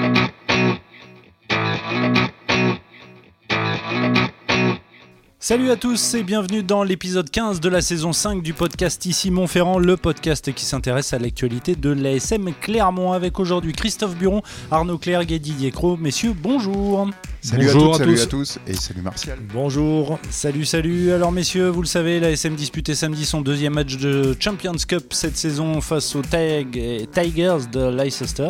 Thank you. Salut à tous et bienvenue dans l'épisode 15 de la saison 5 du podcast Ici Montferrand, le podcast qui s'intéresse à l'actualité de l'ASM Clermont avec aujourd'hui Christophe Buron, Arnaud Clerc et Didier Cros. Messieurs, bonjour Salut Bonjour à toutes, à salut tous. à tous et salut Martial. Bonjour, salut, salut. Alors messieurs, vous le savez, la SM disputait samedi son deuxième match de Champions Cup cette saison face aux Tig- Tigers de Leicester.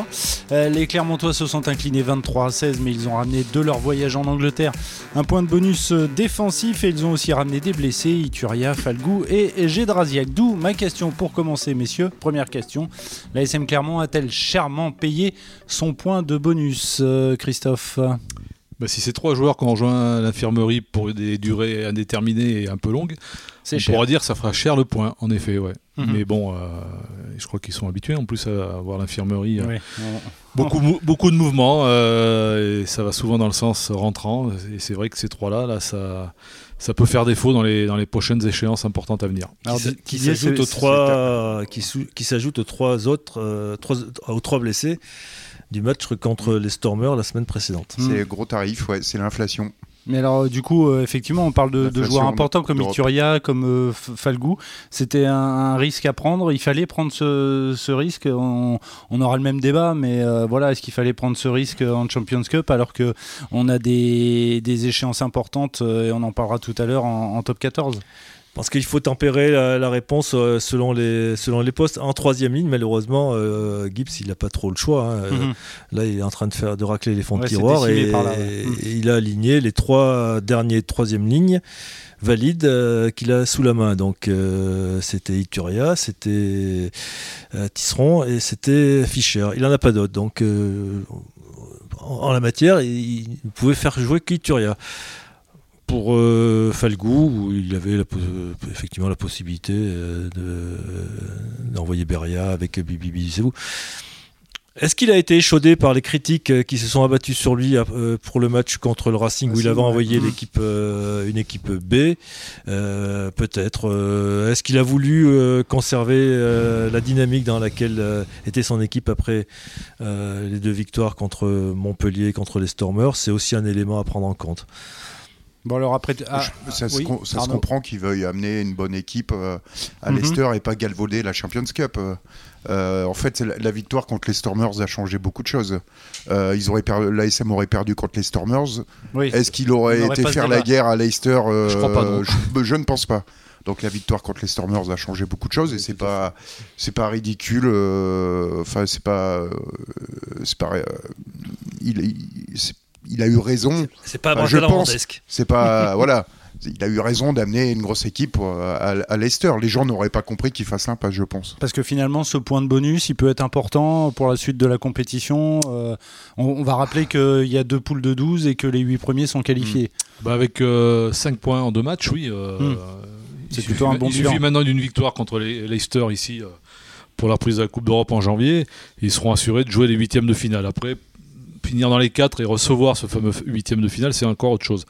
Euh, les Clermontois se sont inclinés 23 à 16, mais ils ont ramené de leur voyage en Angleterre un point de bonus euh, défensif ils ont aussi ramené des blessés, Ituria, Falgou et Gédrasiak. D'où ma question pour commencer, messieurs. Première question, la SM Clermont a-t-elle chèrement payé son point de bonus, euh, Christophe? Bah, si c'est trois joueurs qui ont rejoint l'infirmerie pour des durées indéterminées et un peu longues, on cher. pourra dire que ça fera cher le point, en effet, ouais. Mhm. Mais bon, euh, je crois qu'ils sont habitués en plus à voir l'infirmerie. euh. Beaucoup, mou- beaucoup de mouvements, euh, et ça va souvent dans le sens rentrant. Et c'est vrai que ces trois-là, là, ça, ça peut faire défaut dans les, dans les prochaines échéances importantes à venir. Alors, qui, s'ajoute aux trois qui, s'ajoute aux trois autres euh, trois- aux trois blessés du match contre les Stormers la semaine précédente. C'est gros tarif, ouais, c'est l'inflation. Mais alors, du coup, euh, effectivement, on parle de, joueurs importants comme. Ituria, comme euh, Falgou. C'était un, un risque à prendre. Il fallait prendre ce, ce risque. On, on aura le même débat, mais euh, voilà, est-ce qu'il fallait prendre ce risque en Champions Cup alors que on a des, des échéances importantes euh, et on en parlera tout à l'heure en, en top 14 Parce qu'il faut tempérer la, la réponse euh, selon les selon les postes. En troisième ligne, malheureusement, euh, Gibbs il n'a pas trop le choix. hein. Euh, Mhm. Là, il est en train de faire de racler les fonds Ouais, de tiroir et, par là, ouais. Et il a aligné les trois derniers de troisième ligne valides euh, qu'il a sous la main. Donc euh, c'était Ituria, c'était Tisseron et c'était Fischer. Il en a pas d'autres. Donc en, en la matière, il, il pouvait faire jouer qu'Ituria. Pour euh, Falgou, où il avait la, effectivement la possibilité euh, de- d'envoyer Beria avec Bibi Bisou. Est-ce qu'il a été échaudé par les critiques euh, qui se sont abattues sur lui euh, pour le match contre le Racing où il avait envoyé Mhm. l'équipe, euh, une équipe B Euh, Peut-être. Euh, Est-ce qu'il a voulu euh, conserver euh, la dynamique dans laquelle euh, était son équipe après euh, les deux victoires contre Montpellier et contre les Stormers? C'est aussi un élément à prendre en compte. Bon, alors après. ah, Je- ça se oui, com- ça se Arnaud. comprend qu'il veuille amener une bonne équipe euh, à Mhm. Leicester et pas galvauder la Champions Cup. Euh, euh, en fait, la, la victoire contre les Stormers a changé beaucoup de choses. Euh, ils auraient L'ASM aurait perdu contre les Stormers. oui. Est-ce qu'il aurait été faire la guerre à Leicester euh, Je crois pas, non. je, je ne pense pas. Donc la victoire contre les Stormers a changé beaucoup de choses et c'est pas c'est pas ridicule. euh, Enfin c'est pas euh, c'est pas euh, il, il a eu raison. C'est pas je pense-. C'est pas voilà. Il a eu raison d'amener une grosse équipe euh, à, à Leicester. Les gens n'auraient pas compris qu'il fasse l'impasse, je pense. Parce que finalement, ce point de bonus, il peut être important pour la suite de la compétition. Euh, on, on va rappeler qu'il y a deux poules de 12 et que les 8 premiers sont qualifiés. Bah, avec 5 points en deux matchs, oui. euh, Hmm. C'est plutôt un bon Il bilan. suffit maintenant d'une victoire contre les Leicester ici euh, pour la prise de la Coupe d'Europe en janvier. Ils seront assurés de jouer les huitièmes de finale. Après, finir dans les 4 et recevoir ce fameux huitième de finale, c'est encore autre chose.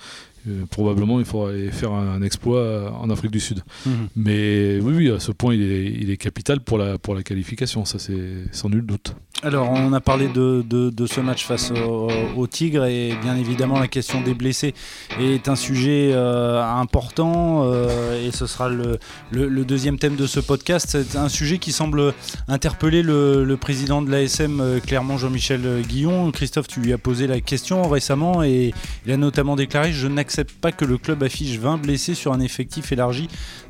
Euh, probablement, il faudra aller faire un, un exploit euh, en Afrique du Sud. Mhm. Mais oui, oui, à ce point, il est, il est capital pour la, pour la qualification, ça c'est sans nul doute. Alors, on a parlé de, de- de ce match face au, au Tigre et bien évidemment, la question des blessés est un sujet euh, important euh, et ce sera le, le- le deuxième thème de ce podcast. C'est un sujet qui semble interpeller le, le président de l'ASM, Clermont Jean-Michel Guillon. Christophe, tu lui as posé la question récemment et il a notamment déclaré Je n'accepte pas que le club affiche 20 blessés sur un effectif élargi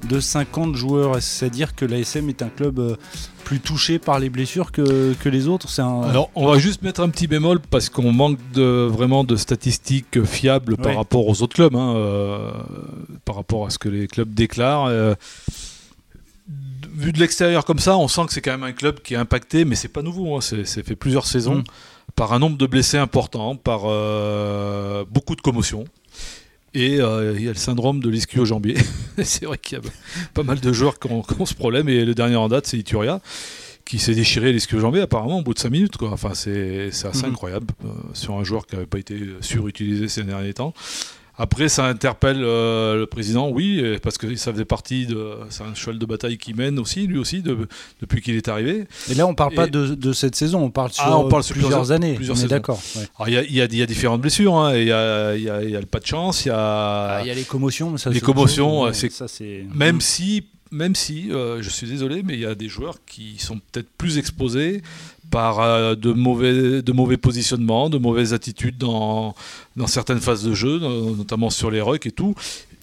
de 50 joueurs. C'est-à-dire que l'ASM est un club euh, plus touché par les blessures que, que les autres. C'est un... Alors, on va juste mettre un petit bémol parce qu'on manque de, vraiment de statistiques fiables par Ouais. rapport aux autres clubs, hein, euh, par rapport à ce que les clubs déclarent. euh, vu de l'extérieur comme ça, on sent que c'est quand même un club qui est impacté, mais c'est pas nouveau. hein, c'est fait plusieurs saisons Mm. par un nombre de blessés important, par euh, beaucoup de commotions. Et euh, il y a le syndrome de l'ischio-jambier. c'est vrai qu'il y a pas mal de joueurs qui ont, qui ont ce problème. Et le dernier en date, c'est Ituria, qui s'est déchiré l'ischio-jambier apparemment au bout de 5 minutes. Quoi. Enfin, c'est c'est assez Mhm. incroyable euh, sur un joueur qui n'avait pas été surutilisé ces derniers temps. Après, ça interpelle euh, le président, oui, parce que ça faisait partie de. C'est un cheval de bataille qui mène aussi, lui aussi, de- depuis qu'il est arrivé. Et là, on parle Et- pas de, de cette saison, on parle sur, Ah, on parle sur plusieurs, plusieurs- années. plusieurs on est d'accord. ouais. Il y a, y y différentes blessures. hein, Il y, a, il y a- il y a le pas de chance, il y a. Ah, Il y a les commotions, ça, Les commotions, ça c'est Même si, même si euh, je suis désolé, mais il y a des joueurs qui sont peut-être plus exposés par euh, de, mauvais, de mauvais positionnements, de mauvaises attitudes dans, dans certaines phases de jeu, no- notamment sur les rucks et tout.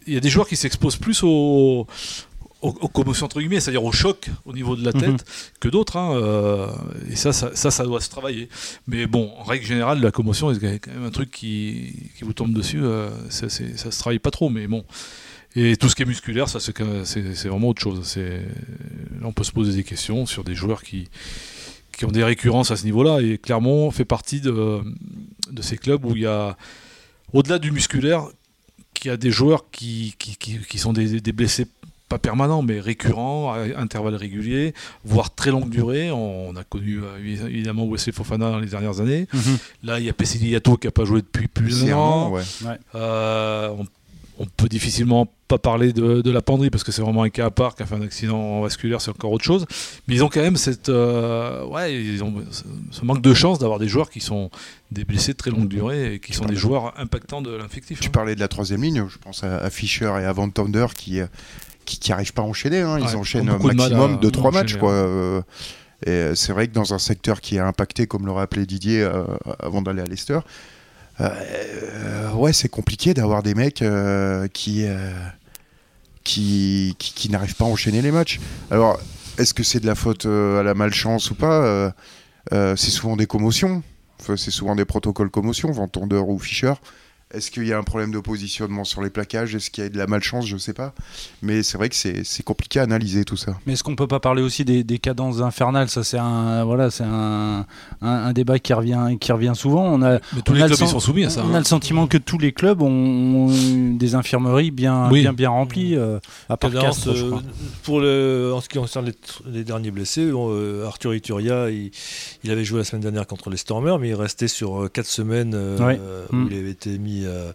Il y a des joueurs qui s'exposent plus aux, aux, aux commotions, entre guillemets, c'est-à-dire au choc au niveau de la tête Mhm. que d'autres. hein, euh, et ça, ça, ça, ça doit se travailler. Mais bon, en règle générale, la commotion est quand même un truc qui, qui vous tombe dessus. euh, ça, c'est- ça se travaille pas trop, mais bon. Et tout ce qui est musculaire, ça c'est c'est c'est vraiment autre chose. C'est- Là, on peut se poser des questions sur des joueurs qui, qui ont des récurrences à ce niveau-là. Et Clermont fait partie de, de ces clubs où il y a, au-delà du musculaire, qu'il y a des joueurs qui, qui, qui- qui sont des, des blessés pas permanents, mais récurrents, à intervalles réguliers, voire très longue durée. On, a connu euh, évidemment Wesley Fofana dans les dernières années. Mhm. Là, il y a Yato qui n'a pas joué depuis plus d'un an. Ouais. Euh, on, on peut difficilement pas parler de, de la penderie parce que c'est vraiment un cas à part qui a fait un accident vasculaire, c'est encore autre chose. Mais ils ont quand même cette, euh, ouais, ils ont ce, manque de chance d'avoir des joueurs qui sont des blessés de très longue durée et qui sont des joueurs impactants de l'infectif. Tu hein. parlais de la troisième ligne, je pense à, Fischer et à Van Thunder qui euh, qui qui arrivent pas à enchaîner. hein. Ils Ouais, enchaînent un de maximum à- de trois matchs. Quoi. Euh, Et c'est vrai que dans un secteur qui est impacté, comme le rappelait Didier euh, avant d'aller à Leicester, euh, ouais, c'est compliqué d'avoir des mecs qui, qui, qui, n'arrivent pas à enchaîner les matchs. Alors, est-ce que c'est de la faute euh, à la malchance ou pas Euh, euh, C'est souvent des commotions. C'est souvent des protocoles commotion, Ventondeur ou Fischer. Est-ce qu'il y a un problème de positionnement sur les plaquages? Est-ce qu'il y a de la malchance? Je sais pas. Mais c'est vrai que c'est c'est compliqué à analyser tout ça. Mais est-ce qu'on peut pas parler aussi des, des cadences infernales? Ça, c'est un, voilà, c'est un, un, un débat qui revient, qui revient souvent. On a, Mais tous on les a le clubs sen- sont soumis à ça. on hein. a le sentiment que tous les clubs ont, ont des infirmeries bien, Oui. bien, bien remplies, euh, à part Cadence, Castres, je euh, crois. pour le, en ce qui concerne les, derniers blessés, bon, euh, Arthur Ituria, il, il avait joué la semaine dernière contre les Stormers, mais il restait sur 4 semaines euh, Ouais. euh, Mm. où il avait été mis euh,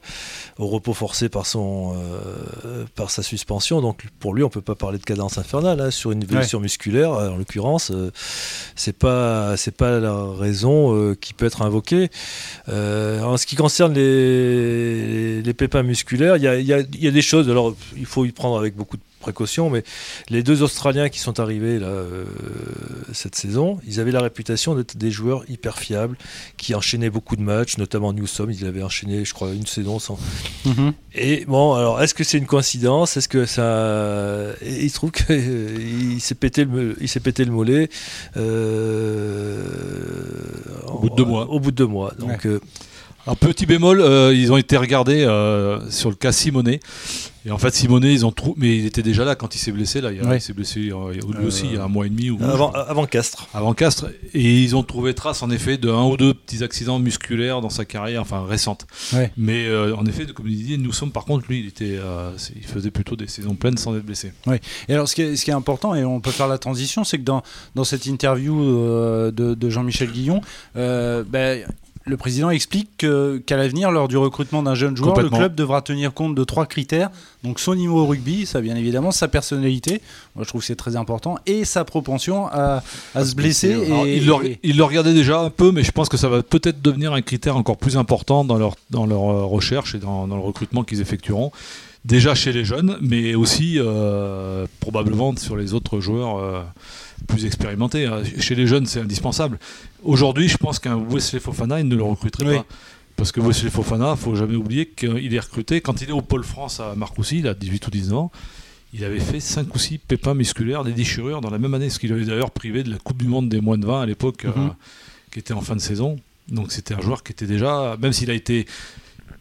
au repos forcé par, son, euh, par sa suspension. Donc pour lui, on peut pas parler de cadence infernale hein, sur une évolution musculaire. En l'occurrence, euh, c'est pas c'est pas la raison euh, qui peut être invoquée. Euh, en ce qui concerne les, les pépins musculaires, il y a, y a- y a des choses. Alors, il faut y prendre avec beaucoup de précautions, mais les deux Australiens qui sont arrivés là, euh, cette saison, ils avaient la réputation d'être des joueurs hyper fiables, qui enchaînaient beaucoup de matchs, notamment Newsom, il avait enchaîné, je crois, une saison sans. Mhm. Et bon, alors, est-ce que c'est une coïncidence? Est-ce que ça. et il se trouve qu'il s'est pété le, il pété le mollet. euh, Au bout de deux mois. Au bout de deux mois. Donc, euh, Un petit bémol, euh, ils ont été regardés euh, sur le cas Simonet. Et en fait, Simonet, ils ont trouvé. Mais il était déjà là quand il s'est blessé. Là, il, a- Ouais. il s'est blessé euh, lui aussi il y a un mois et demi ou avant, avant Castres. avant Castres. Et ils ont trouvé trace, en effet, de un ou deux petits accidents musculaires dans sa carrière, enfin récente. Ouais. Mais en effet, comme il dit, nous sommes par contre, lui, il, était, il faisait plutôt des saisons pleines sans être blessé. Et alors, ce qui, est, ce qui est important, et on peut faire la transition, c'est que dans, dans cette interview de, de Jean-Michel Guillon, ben, le président explique que- qu'à l'avenir, lors du recrutement d'un jeune joueur, le club devra tenir compte de trois critères. Donc, son niveau au rugby, ça bien évidemment, sa personnalité, moi je trouve que c'est très important, et sa propension à, à se blesser. blesser, Et, Alors, il, le, et- il le regardait déjà un peu, mais je pense que ça va peut-être devenir un critère encore plus important dans leur, dans leur euh, recherche et dans, dans le recrutement qu'ils effectueront. Déjà chez les jeunes, mais aussi euh, probablement sur les autres joueurs euh, plus expérimentés. hein. Chez les jeunes, c'est indispensable. Aujourd'hui, je pense qu'un Wesley Fofana, il ne le recruterait Oui. pas. Parce que Wesley Fofana, faut jamais oublier qu'il est recruté. Quand il est au Pôle France à Marcoussis, il a 18 ou 19 ans, il avait fait 5 ou 6 pépins musculaires, des déchirures dans la même année, ce qu'il avait d'ailleurs privé de la Coupe du Monde des moins de 20 à l'époque, euh, Mhm. qui était en fin de saison. Donc c'était un joueur qui était déjà, même s'il a été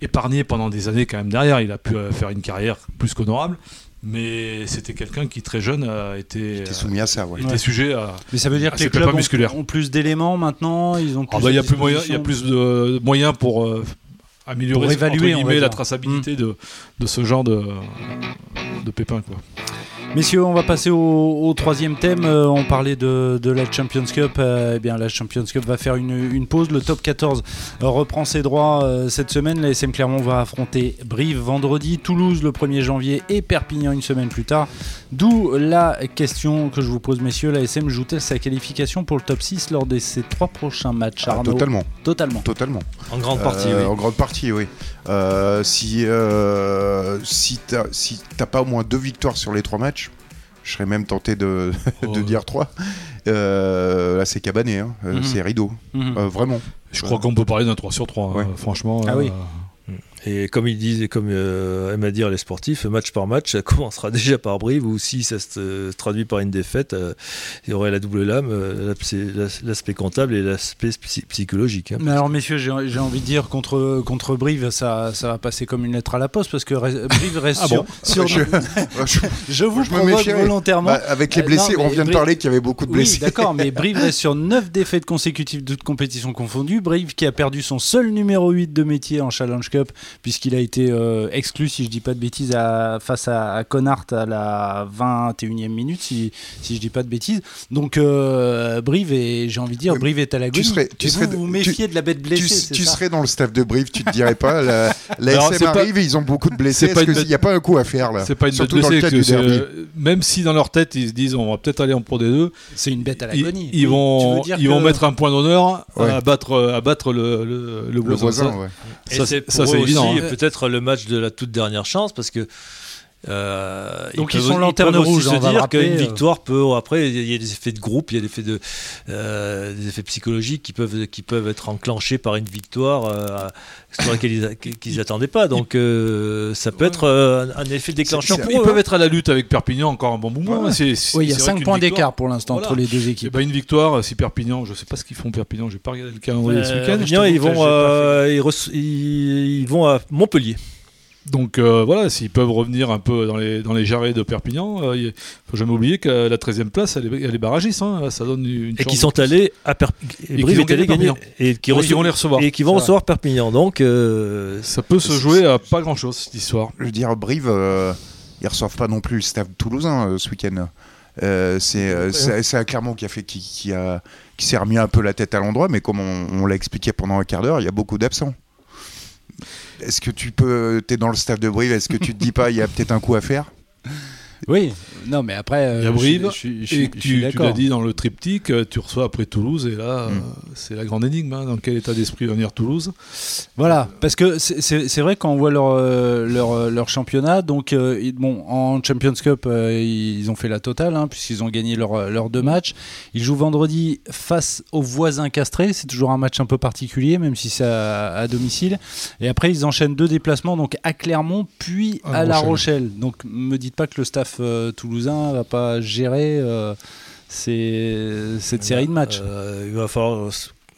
épargné pendant des années quand même derrière, il a pu euh, faire une carrière plus qu'honorable, mais c'était quelqu'un qui très jeune a été, T'es soumis à ça, ouais. était Ouais. sujet à... mais ça veut dire Ah, que les clubs ont, plus d'éléments maintenant ils ont Ah plus bah, il y a de plus moyen, il y a plus de moyens pour euh, améliorer Pour entre évaluer, va guillemets, la traçabilité de, de ce genre de, de pépins. Quoi. Messieurs, on va passer au, au troisième thème. Euh, on parlait de, de la Champions Cup. Euh, eh bien, la Champions Cup va faire une, une pause. Le top 14 euh, reprend ses droits euh, cette semaine. La SM Clermont va affronter Brive vendredi, Toulouse le 1er janvier et Perpignan une semaine plus tard. D'où la question que je vous pose, messieurs. La SM joue-t-elle sa qualification pour le top 6 lors de ses trois prochains matchs Ah, Arnaud? totalement, Totalement. totalement. En grande partie, Euh, oui. En grande partie, oui. Euh, si euh, si t'as si t'as pas au moins deux victoires sur les trois matchs, je serais même tenté de, de Oh. dire trois. Euh, là, c'est cabané, hein. Euh, Mhm. c'est rideau, Mhm. Euh, vraiment. Je crois qu'on peut parler d'un 3 sur 3, Ouais. franchement. Ah euh, oui. Et comme ils disent, et comme euh, aiment à dire les sportifs, match par match, ça commencera déjà par Brive, ou si ça se euh, traduit par une défaite, euh, il y aurait la double lame, euh, l'aspect- l'as- l'aspect comptable et l'aspect psy- psychologique. hein. Mais alors, messieurs, j'ai envie de dire contre, contre Brive, ça, ça va passer comme une lettre à la poste parce que Re- Brive reste Ah sur. bon sur- Je- je- je vous je me volontairement. bah, avec les Euh, blessés, non, on vient de parler qu'il y avait beaucoup de blessés. Oui, d'accord, mais Brive reste sur 9 défaites consécutives, toutes compétitions confondues. Brive qui a perdu son seul numéro 8 de métier en Challenge Cup, puisqu'il a été euh, exclu, si je dis pas de bêtises, à- face à, à Connard à la 21e minute, si, si je dis pas de bêtises. Donc, euh, Brive, est, j'ai envie de dire, Brive est à la tu serais- tu vous, serais- vous vous tu- méfiez de la bête blessée, tu, c'est tu ça serais dans le staff de Brive, tu te dirais pas. La, la Alors, SM c'est pas- arrive et ils ont beaucoup de blessés. Est-ce qu'il n'y a pas un coup à faire là? C'est pas une Surtout bête dans le blessée, cadre du euh, même si dans leur tête ils se disent on va peut-être aller en Pro D2, C'est une bête à ils, l'agonie. ils tu vont, ils que- vont mettre un point d'honneur Ouais. à battre, à battre le, le, le Le voisin. voisin, Ça, ouais. Ça, c'est évident. Peut-être le match de la toute dernière chance parce que euh, Donc ils peuvent- sont lanterne peuvent aussi rouge, on se le dire qu'une euh. victoire peut après il y a des effets de groupe il y a des effets de euh, des effets psychologiques qui peuvent qui peuvent être enclenchés par une victoire euh, sur laquelle ils, n'attendaient pas donc euh, ça peut être euh, un, un effet déclencheur pour Ils eux, peuvent hein. être à la lutte avec Perpignan encore un bon moment. C'est- Oui, il y a c'est vrai 5 qu'une points d'écart pour l'instant Voilà. entre les deux équipes. ben, une victoire, si Perpignan, je sais pas ce qu'ils font Perpignan, j'ai pas regardé le calendrier ce week-end. Perpignan, je ils vont ils, ils- ils vont à Montpellier Donc euh, voilà, s'ils peuvent revenir un peu dans les, dans les jarrets de Perpignan, euh, il faut jamais oublier que la 13e place, elle est, elle est barragiste. hein, ça donne une et qui sont allés à Perpignan Et qui est allé gagner et qui Oui, reço- ils vont les recevoir. et qui vont recevoir Perpignan donc euh, Ça peut se jouer à pas grand chose cette histoire. Je veux dire, Brive, euh, ils reçoivent pas non plus le staff toulousain euh, ce week-end. Euh, c'est euh, à Clermont qui a fait qui, qui a qui s'est remis un peu la tête à l'endroit, mais comme on, on l'a expliqué pendant un quart d'heure, il y a beaucoup d'absents. Est-ce que tu peux, t'es dans le staff de Brive, est-ce que tu te dis pas, il y a peut-être un coup à faire? Oui, non, mais après, euh, je- Et tu, l'as dit dans le triptyque, euh, tu reçois après Toulouse, et là, Mm. euh, c'est la grande énigme. hein, dans quel état d'esprit va venir Toulouse Voilà, parce que c'est- vrai quand on voit leur, leur, leur championnat, donc euh, ils- bon, en Champions Cup, euh, ils ont fait la totale, hein, puisqu'ils ont gagné leurs deux matchs. Ils jouent vendredi face aux voisins castrés, c'est toujours un match un peu particulier, même si c'est à, à domicile. Et après, ils enchaînent deux déplacements, donc à Clermont, puis À à La Rochelle. Rochelle. Donc me dites pas que le staff euh, toulousain va pas gérer euh, ces- cette série de matchs. Euh, il va falloir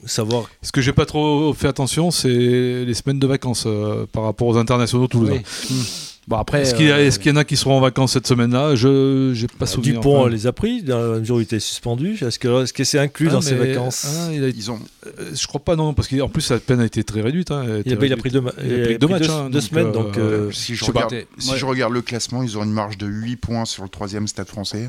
savoir Ce que j'ai pas trop fait attention, c'est les semaines de vacances euh, par rapport aux internationaux toulousains. Oui. Hmm. Bon après, Est-ce qu'il y, a- euh, est-ce qu'il y en a qui seront en vacances cette semaine-là? Je n'ai pas souvenir. Dupont enfin. les a pris dans la mesure où il était suspendu est-ce que est-ce que c'est inclus Ah, dans ses vacances? ah, il a- Ils ont, euh, je crois pas non, parce qu'en plus sa peine a été très réduite. hein, a il a, il a réduite. pris deux, ma- il a il a pris pris deux matchs, hein, deux donc, semaines euh, donc euh, si je je sais pas. regarde, si Ouais. je regarde le classement, ils ont une marge de 8 points sur le troisième stade français.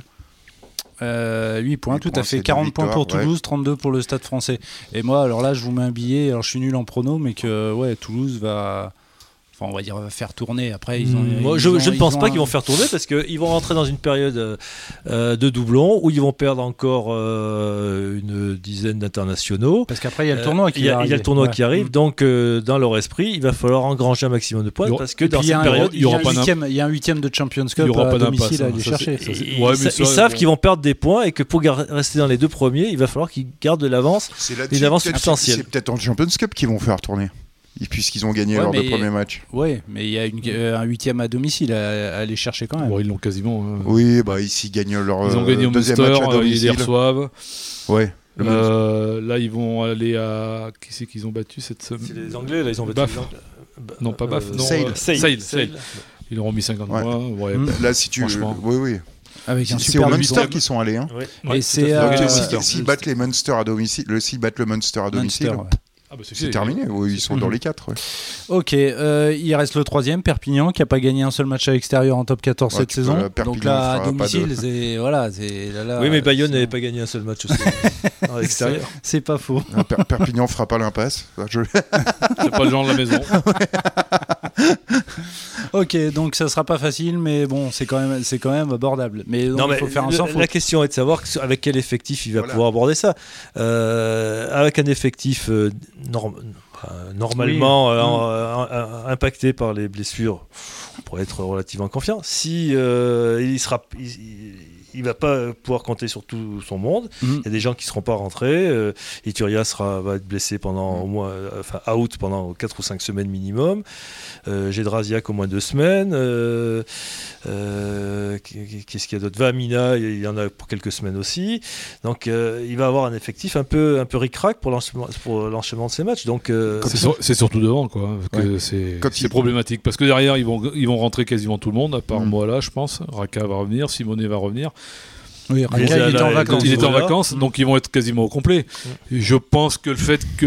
Euh, 8 points, tout points, à fait. c'est deux 40 points pour Toulouse, 32 pour le Stade français. Et moi, alors là, je vous mets un billet. Alors, je suis nul en prono, mais que ouais, Toulouse va. Enfin, on va dire va faire tourner. Après, ils ont. Hmm, moi, ils je, ont- je ne pense ont pas un- qu'ils vont faire tourner parce qu'ils vont rentrer dans une période euh, de doublons où ils vont perdre encore euh, une dizaine d'internationaux. Parce qu'après, il y a le tournoi Euh, qui il y a, va il y a le tournoi Ouais. qui arrive, Mm. donc euh, dans leur esprit, il va falloir engranger un maximum de points Il aura- parce que dans il cette période, il y a aura il y a un huitième de Champions Il y Cup aura à pas domicile à hein, aller ça, chercher. ils, Ouais, ils mais sa- ils ça, savent qu'ils vont perdre des points et que pour rester dans les deux premiers, il va falloir qu'ils gardent de l'avance. C'est Une avance peut-être- substantielle. C'est peut-être en Champions Cup qu'ils vont faire tourner, puisqu'ils ont gagné Ouais, leurs deux mais- premiers matchs. Ouais, mais il y a une- euh, un huitième à domicile à, à aller chercher quand même. Bon, ils l'ont quasiment. hein. Oui, bah ici ils gagnent leur Ils ont euh, gagné au deuxième Munster, match à euh, ils les domicile. reçoivent. Ouais. Euh, là, ils vont aller à. Qui c'est qu'ils ont battu cette semaine? C'est les Anglais, là, ils ont battu Non, pas Baf, non, Sale. euh, Sale. Sale, Sale. Sale. Ils leur ont mis 50 Ouais. points. Ouais. Mm. Là, si tu. Franchement. Oui, oui. Avec un C'est au. Munster qu'ils sont allés. Hein. Ouais. Et Ouais, c'est euh, s'ils battent les Munster à domicile, le- s'ils battent le Munster à domicile, Munster, ouais. Ah Ah bah, C'est terminé, oui, ils sont dans les quatre. ouais. Ok, euh, il reste le troisième, Perpignan, qui a pas gagné un seul match à l'extérieur en top 14 Ouais, cette peux- saison. Perpignan Donc là, à domicile, de- c'est voilà, c'est là, là, oui, mais Bayonne n'avait pas gagné un seul match aussi à l'extérieur. C'est pas faux. Per- Perpignan fera pas l'impasse. Je- C'est pas le genre de la maison. Ok, donc ça sera pas facile, mais bon, c'est quand même, c'est quand même abordable. Mais, donc, Non, il mais faut faire un le- la question est de savoir avec quel effectif il va Voilà. pouvoir aborder ça. Euh, avec un effectif euh, norm- euh, normalement Oui. euh, en- euh, euh, impacté par les blessures, on pourrait être relativement confiant. Si euh, il sera, il, il- va pas pouvoir compter sur tout son monde. Mhm. Il y a des gens qui seront pas rentrés. Euh, Ituria sera va être blessé pendant au moins, enfin out pendant 4 ou 5 semaines minimum. Gédrasiak au moins deux semaines. Qu'est-ce qu'il y a d'autre? Vamina, il y en a pour quelques semaines aussi. Donc il va avoir un effectif un peu un peu ric-rac pour l'enchaînement de ces matchs. Donc C'est sur- c'est surtout devant, quoi. Que c'est Quand c'est il- problématique. Parce que derrière, ils vont, ils vont rentrer quasiment tout le monde, à part Mm. moi là, je pense. Raka va revenir, Simonet va revenir. Oui, Mais Raka, il là, était en vacances. il était en vacances, Mm. donc ils vont être quasiment au complet. Et je pense que le fait que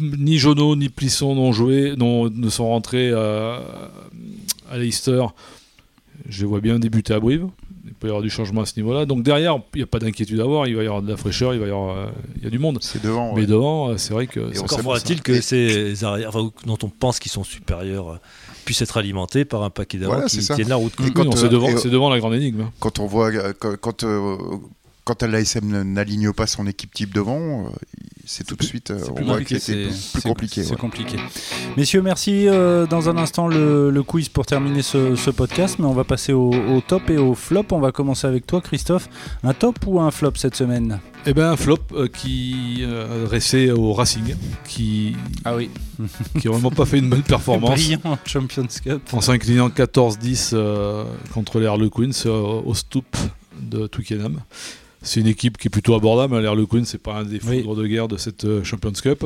ni Jono ni Plisson n'ont joué, n'ont- ne sont rentrés à, à Leicester, je les vois bien débuter à Brive. Il peut y avoir du changement à ce niveau-là. Donc derrière, il n'y a pas d'inquiétude à avoir. Il va y avoir de la fraîcheur, il va y avoir, euh, il y a du monde. C'est devant. Mais ouais. devant, euh, c'est vrai que. Et encore faudra-t-il que Et- ces arrières, enfin, dont on pense qu'ils sont supérieurs, euh, puissent être alimentés par un paquet d'avants Voilà, qui tiennent la route. Oui, euh, c'est devant, devant la grande énigme. hein. Quand on voit quand quand, euh, quand l'ASM n'aligne pas son équipe type devant, euh, c'est tout de suite euh, on plus voit que compliqué. c'est plus compliqué. C'est ouais. compliqué. Messieurs, merci. Euh, dans un instant, le, le quiz pour terminer ce, ce podcast, mais on va passer au, au top et au flop. On va commencer avec toi, Christophe. Un top ou un flop cette semaine? Eh ben un flop euh, qui euh, adressé au Racing, qui Ah oui, qui a vraiment pas fait une bonne performance. brillant en Champions Cup. En s'inclinant 14-10 euh, contre les Harlequins euh, au Stoop de Twickenham. C'est une équipe qui est plutôt abordable. hein. Les Harlequins, c'est pas un des Oui. foudres de guerre de cette euh, Champions Cup.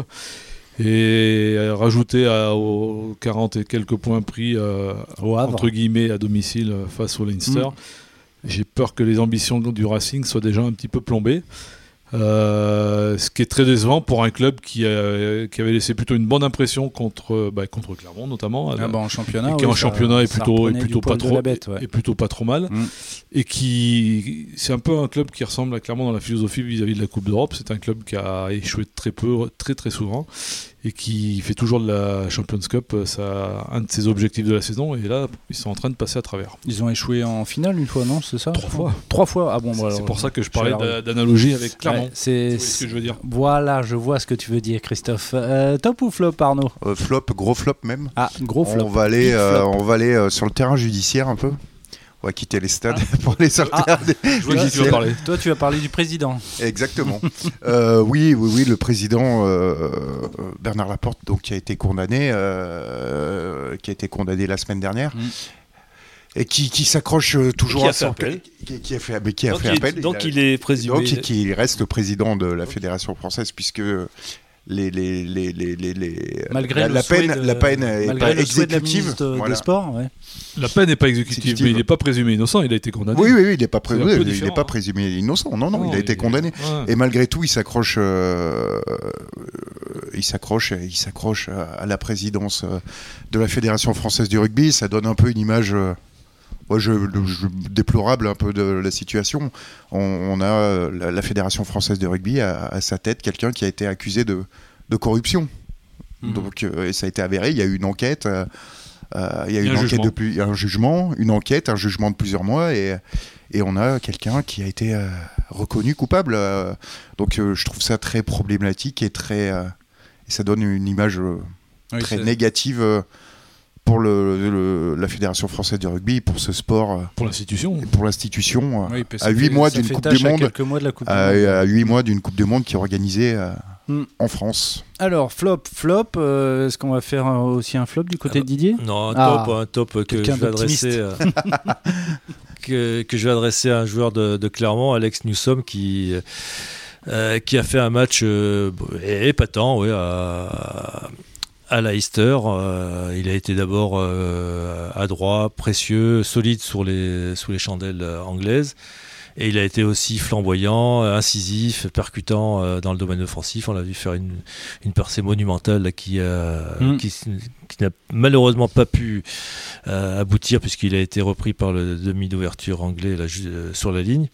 Et euh, rajouté à, aux 40 et quelques points pris euh, Au entre guillemets à domicile face au Leinster, j'ai peur que les ambitions du Racing soient déjà un petit peu plombées. Euh, ce qui est très décevant pour un club qui, avait laissé plutôt une bonne impression contre, bah, contre Clermont notamment. Ah bah, en championnat. et qui oui, en ça- championnat est plutôt, est pas trop la bête, ouais. est plutôt pas trop mal Mm. et qui c'est un peu un club qui ressemble à Clermont dans la philosophie vis-à-vis de la Coupe d'Europe c'est un club qui a échoué très peu très très souvent et qui fait toujours de la Champions Cup euh, ça un de ses objectifs de la saison et là ils sont en train de passer à travers Ils ont échoué en finale une fois, non C'est ça Trois fois. Trois fois. Ah bon, c'est voilà. c'est pour ça que je parlais d'analogie avec Clermont Ouais, c'est ce que je veux dire Voilà, je vois ce que tu veux dire, Christophe. Euh, top ou flop, Arnaud? Euh, flop, gros flop même. Ah, gros flop. On va aller, euh, on va aller euh, sur le terrain judiciaire un peu. On va quitter les stades pour aller sur le Ah. des- je vois tu vas parler Toi, tu vas parler du président. Exactement. Euh, oui, oui, oui, le président euh, Bernard Laporte, donc qui a été condamné, euh, qui a été condamné la semaine dernière. Mm. Et qui, qui s'accroche toujours Qui à son appel. qui, qui a fait, mais qui a Donc, fait il, appel. donc a- il est présumé. donc, qui, qui reste le président de la fédération française puisque les, les, les, les, les, les- Malgré la, le la peine, de- la peine est pas de la exécutive. ministre de- Voilà. des Sports, ouais. la peine n'est pas exécutive Exécutive. mais il n'est pas présumé innocent il a été condamné Oui, oui, oui, il n'est pas, pré- C'est un oui, peu il est différent, pas présumé innocent. Non, non, il a été il- condamné. ouais. Et malgré tout, il s'accroche, euh, euh, il s'accroche, il s'accroche à, à la présidence euh, de la fédération française du rugby. Ça donne un peu une image, euh, moi, je, je- déplorable un peu de la situation. On, on a la, la fédération française de rugby à, à sa tête quelqu'un qui a été accusé de, de corruption. Mhm. Donc, euh, et ça a été avéré. Il y a eu une enquête. euh, euh, il y a eu une un enquête jugement. de plus, un jugement, une enquête, un jugement de plusieurs mois, et, et on a quelqu'un qui a été euh, reconnu coupable. euh, donc je trouve ça très problématique et très, et ça donne une image Oui, très négative pour le, le- la fédération française de rugby, pour ce sport, euh, pour l'institution pour l'institution. euh, Oui, à huit mois d'une Coupe du Monde, quelques mois de la Coupe à, du Monde. à huit mois d'une Coupe du Monde qui est organisée euh, Hmm. en France. Alors, flop, flop, euh, est-ce qu'on va faire aussi un flop du côté Ah de Didier Non, un Ah. top, un top que je Quelqu'un vais adresser. euh, que, que je vais adresser à un joueur de, de Clermont, Alex Newsom, qui, euh, qui a fait un match euh, épatant ouais, à, à Leicester. Euh, il a été d'abord euh, adroit, précieux, solide sur les, sous les chandelles euh, anglaises. Et il a été aussi flamboyant, incisif, percutant euh, dans le domaine offensif. On l'a vu faire une, une percée monumentale qui, Mm. qui, qui n'a malheureusement pas pu euh, aboutir puisqu'il a été repris par le demi d'ouverture anglais là, euh, sur la ligne.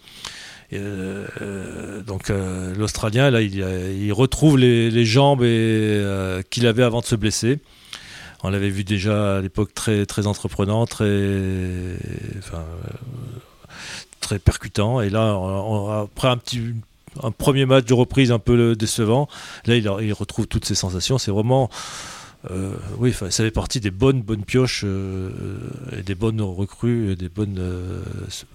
Euh, euh, donc euh, l'Australien, là, il, retrouve les, jambes qu'il avait avant de se blesser. On l'avait vu déjà à l'époque très, très entreprenant, très, très percutant. Et là, après un petit un premier match de reprise un peu décevant, là, il, il retrouve toutes ses sensations. C'est vraiment euh, oui, ça fait partie des bonnes bonnes pioches euh, et des bonnes recrues et des bonnes euh,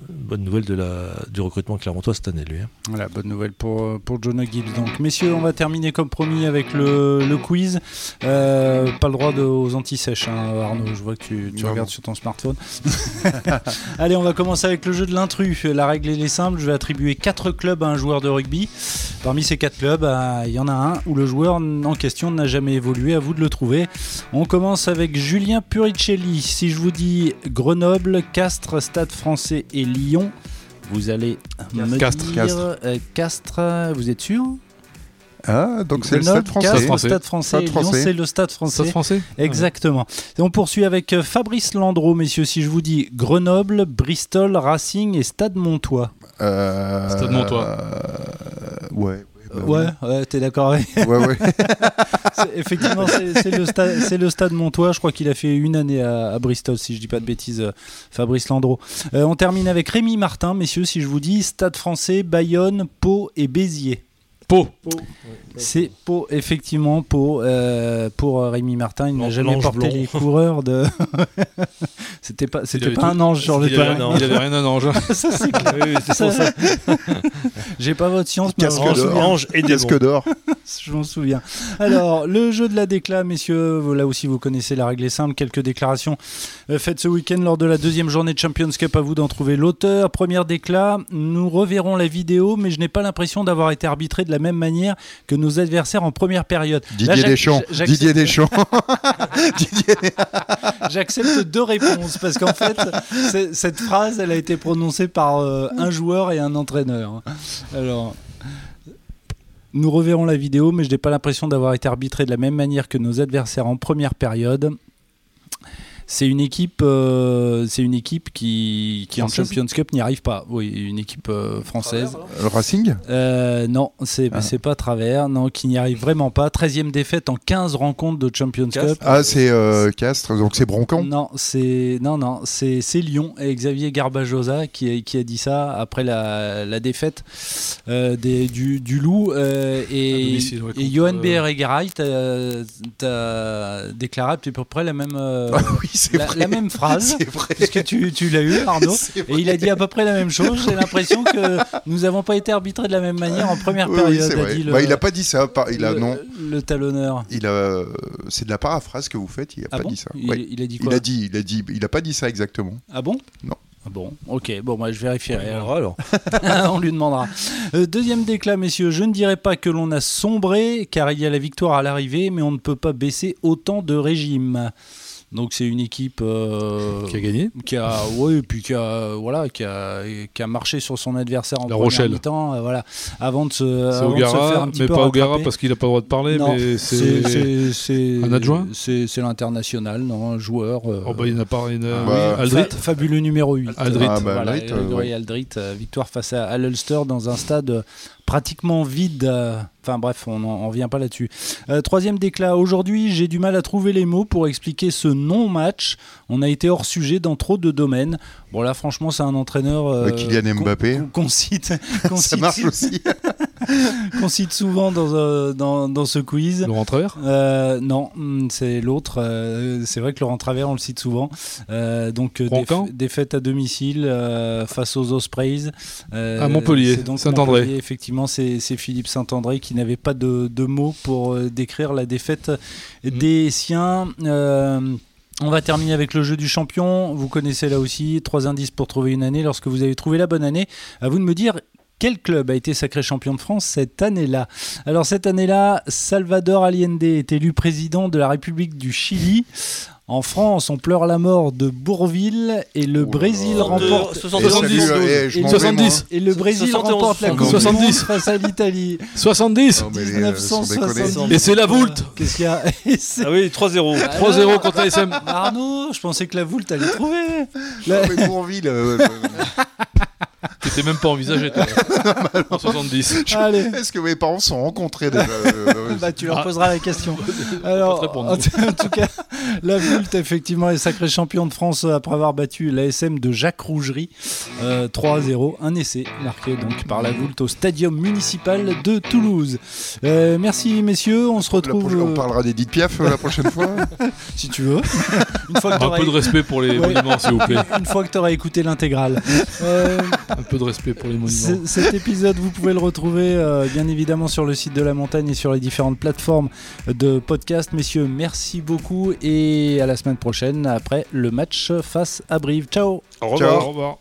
bonnes nouvelles de la, du recrutement clermontois cette année, lui. hein. Voilà, bonne nouvelle pour, pour Jonah Gibbs. Donc, messieurs, on va terminer comme promis avec le, le quiz. Euh, pas le droit de, aux anti-sèches, hein, Arnaud. Je vois que tu, regardes sur ton smartphone. Allez, on va commencer avec le jeu de l'intrus. La règle elle est simple. Je vais attribuer 4 clubs à un joueur de rugby. Parmi ces 4 clubs, euh, il y en a un où le joueur en question n'a jamais évolué. À vous de le trouver. On commence avec Julien Puricelli. Si je vous dis Grenoble, Castres, Stade français et Lyon, vous allez me Castres. dire Castres. euh, Castres, vous êtes sûr? Ah, donc c'est le Grenoble, stade français. Castres, Français. Stade français, Stade français. c'est le Stade français. Stade français Exactement. Et on poursuit avec euh, Fabrice Landreau, messieurs. Si je vous dis Grenoble, Bristol, Racing et Stade Montois. Euh, Stade Montois. euh, ouais. Bah Ouais, ouais, t'es d'accord avec. Ouais, ouais. Effectivement, c'est le, stade- le stade Montois. Je crois qu'il a fait une année à, à Bristol, si je dis pas de bêtises, euh, Fabrice Landreau. Euh, on termine avec Rémi Martin, messieurs. Si je vous dis Stade français, Bayonne, Pau et Béziers. Pau. C'est Pau, effectivement, Pau. euh, pour euh, Rémi Martin, il n'a jamais porté blond. les coureurs de. c'était pas, c'était pas tout- un ange sur le Il avait, terrain. il avait rien d'un ange. Ça, c'est clair. Oui, oui. J'ai pas votre science, mais Casque d'or. Je m'en souviens. Alors, le jeu de la décla, messieurs, là aussi vous connaissez la règle est simple. Quelques déclarations euh, faites ce week-end lors de la deuxième journée de Champions Cup. À vous d'en trouver l'auteur. Première décla, nous reverrons la vidéo, mais je n'ai pas l'impression d'avoir été arbitré de la même manière que nos adversaires en première période. Didier Deschamps. Didier Deschamps. Didier... J'accepte deux réponses parce qu'en fait, cette phrase, elle a été prononcée par euh, un joueur et un entraîneur. Alors, nous reverrons la vidéo, mais je n'ai pas l'impression d'avoir été arbitré de la même manière que nos adversaires en première période. C'est une équipe, euh, c'est une équipe qui, qui en Champions Cup n'y arrive pas. Oui, une équipe euh, française. Le Racing? Euh, non, c'est Ah. c'est pas travers. Non, qui n'y arrive vraiment pas. 13e défaite en 15 rencontres de Champions Castres. Cup. Ah, c'est euh, Castres, donc c'est Broncon. Non, c'est non non, c'est c'est Lyon et Xavier Garbajosa qui, a- qui a dit ça après la, la défaite euh, des, du, du Loup euh, et, ouais, et Johan euh, t'as t'as déclaré à peu près la même euh, Ah oui, c'est la, vrai. la même phrase C'est vrai. puisque tu, tu l'as eu Arnaud et il a dit à peu près la même chose. J'ai l'impression que nous n'avons pas été arbitrés de la même manière en première Oui, oui, période. c'est a vrai. dit le- Bah, il a pas dit ça. Il a le, non. le talonneur. Il a. C'est de la paraphrase que vous faites. Il a Ah pas bon dit ça. il, Oui. il a dit Il quoi a dit. Il a dit. Il a pas dit ça exactement. Ah bon Non. Ah bon, ok, bon, moi je vérifierai. alors. Alors, On lui demandera. Euh, deuxième déclat, messieurs. Je ne dirais pas que l'on a sombré, car il y a la victoire à l'arrivée, mais on ne peut pas baisser autant de régimes. Donc c'est une équipe euh, Qui a gagné qui a, ouais, et puis qui a, voilà, qui a, qui a marché sur son adversaire en La première Rochelle. mi-temps, euh, voilà, avant de se, C'est avant de se faire un petit mais peu pas Ogara parce qu'il n'a pas le droit de parler, Non, mais c'est un adjoint C'est l'international, non, un joueur. euh, Oh bah il n'y en a pas. il a- Ah, oui, bah, Aldrit. Fa- fabuleux numéro 8. Aldrit. Ah, bah, Voilà, Aldrit, euh, Grégory ouais. Aldrit, euh, victoire face à, à l'Ulster dans un stade euh, pratiquement vide. euh, Enfin bref, on n'en revient pas là-dessus. Euh, troisième déclat. Aujourd'hui, j'ai du mal à trouver les mots pour expliquer ce non-match. On a été hors sujet dans trop de domaines. Bon là, franchement, c'est un entraîneur euh, Kylian qu'on- Mbappé. qu'on- cite, qu'on Ça cite- marche aussi. qu'on cite souvent dans, euh, dans, dans ce quiz. Laurent Travers? Euh, non, hum, c'est l'autre. euh, c'est vrai que Laurent Travers, on le cite souvent. Euh, donc défaite à domicile euh, face aux Ospreys. Euh, À Montpellier, c'est donc Saint-André. Montpellier, Effectivement, c'est Philippe Saint-André qui n'avait pas de, de mots pour euh, décrire la défaite Mm. des siens. Euh, on va terminer avec le jeu du champion. Vous connaissez là aussi trois indices pour trouver une année. Lorsque vous avez trouvé la bonne année, à vous de me dire quel club a été sacré champion de France cette année-là Alors cette année-là, Salvador Allende est élu président de la République du Chili En France, on pleure la mort de Bourville et le Brésil remporte. Eh, 70. salut, eh, je m'en vais, 70. Et le Brésil 71, remporte la Coupe 70. du Monde face à l'Italie. 70 moi. Non, mais, euh, sans déconner. 1970. Et c'est la Voulte Qu'est-ce qu'il y a Et Ah oui, 3-0. 3-0 contre l'ASM. Arnaud, je pensais que la Voulte allait trouver. Non, mais Bourville, euh, euh, Qui était même pas envisagé, toi. En 70. Allez. Est-ce que mes parents se sont rencontrés déjà euh, Bah, tu leur Ah. poseras la question. Alors, en tout cas, la Voulte, effectivement, est sacré champion de France après avoir battu l'ASM de Jacques Rougerie euh, 3 à 0. Un essai marqué donc par la Voulte au Stadium municipal de Toulouse. Euh, merci, messieurs. On se retrouve On euh, parlera d'Edith Piaf euh, la prochaine fois. si tu veux. Une fois que Un peu de respect pour les Ouais. monuments, s'il vous plaît. une fois que tu auras écouté l'intégrale. Euh, Un peu de respect pour les monuments. C- Cet épisode, vous pouvez le retrouver euh, bien évidemment sur le site de la montagne et sur les différentes plateformes de podcast. Messieurs, merci beaucoup et à la semaine prochaine après le match face à Brive. Ciao Au Ciao. Au revoir.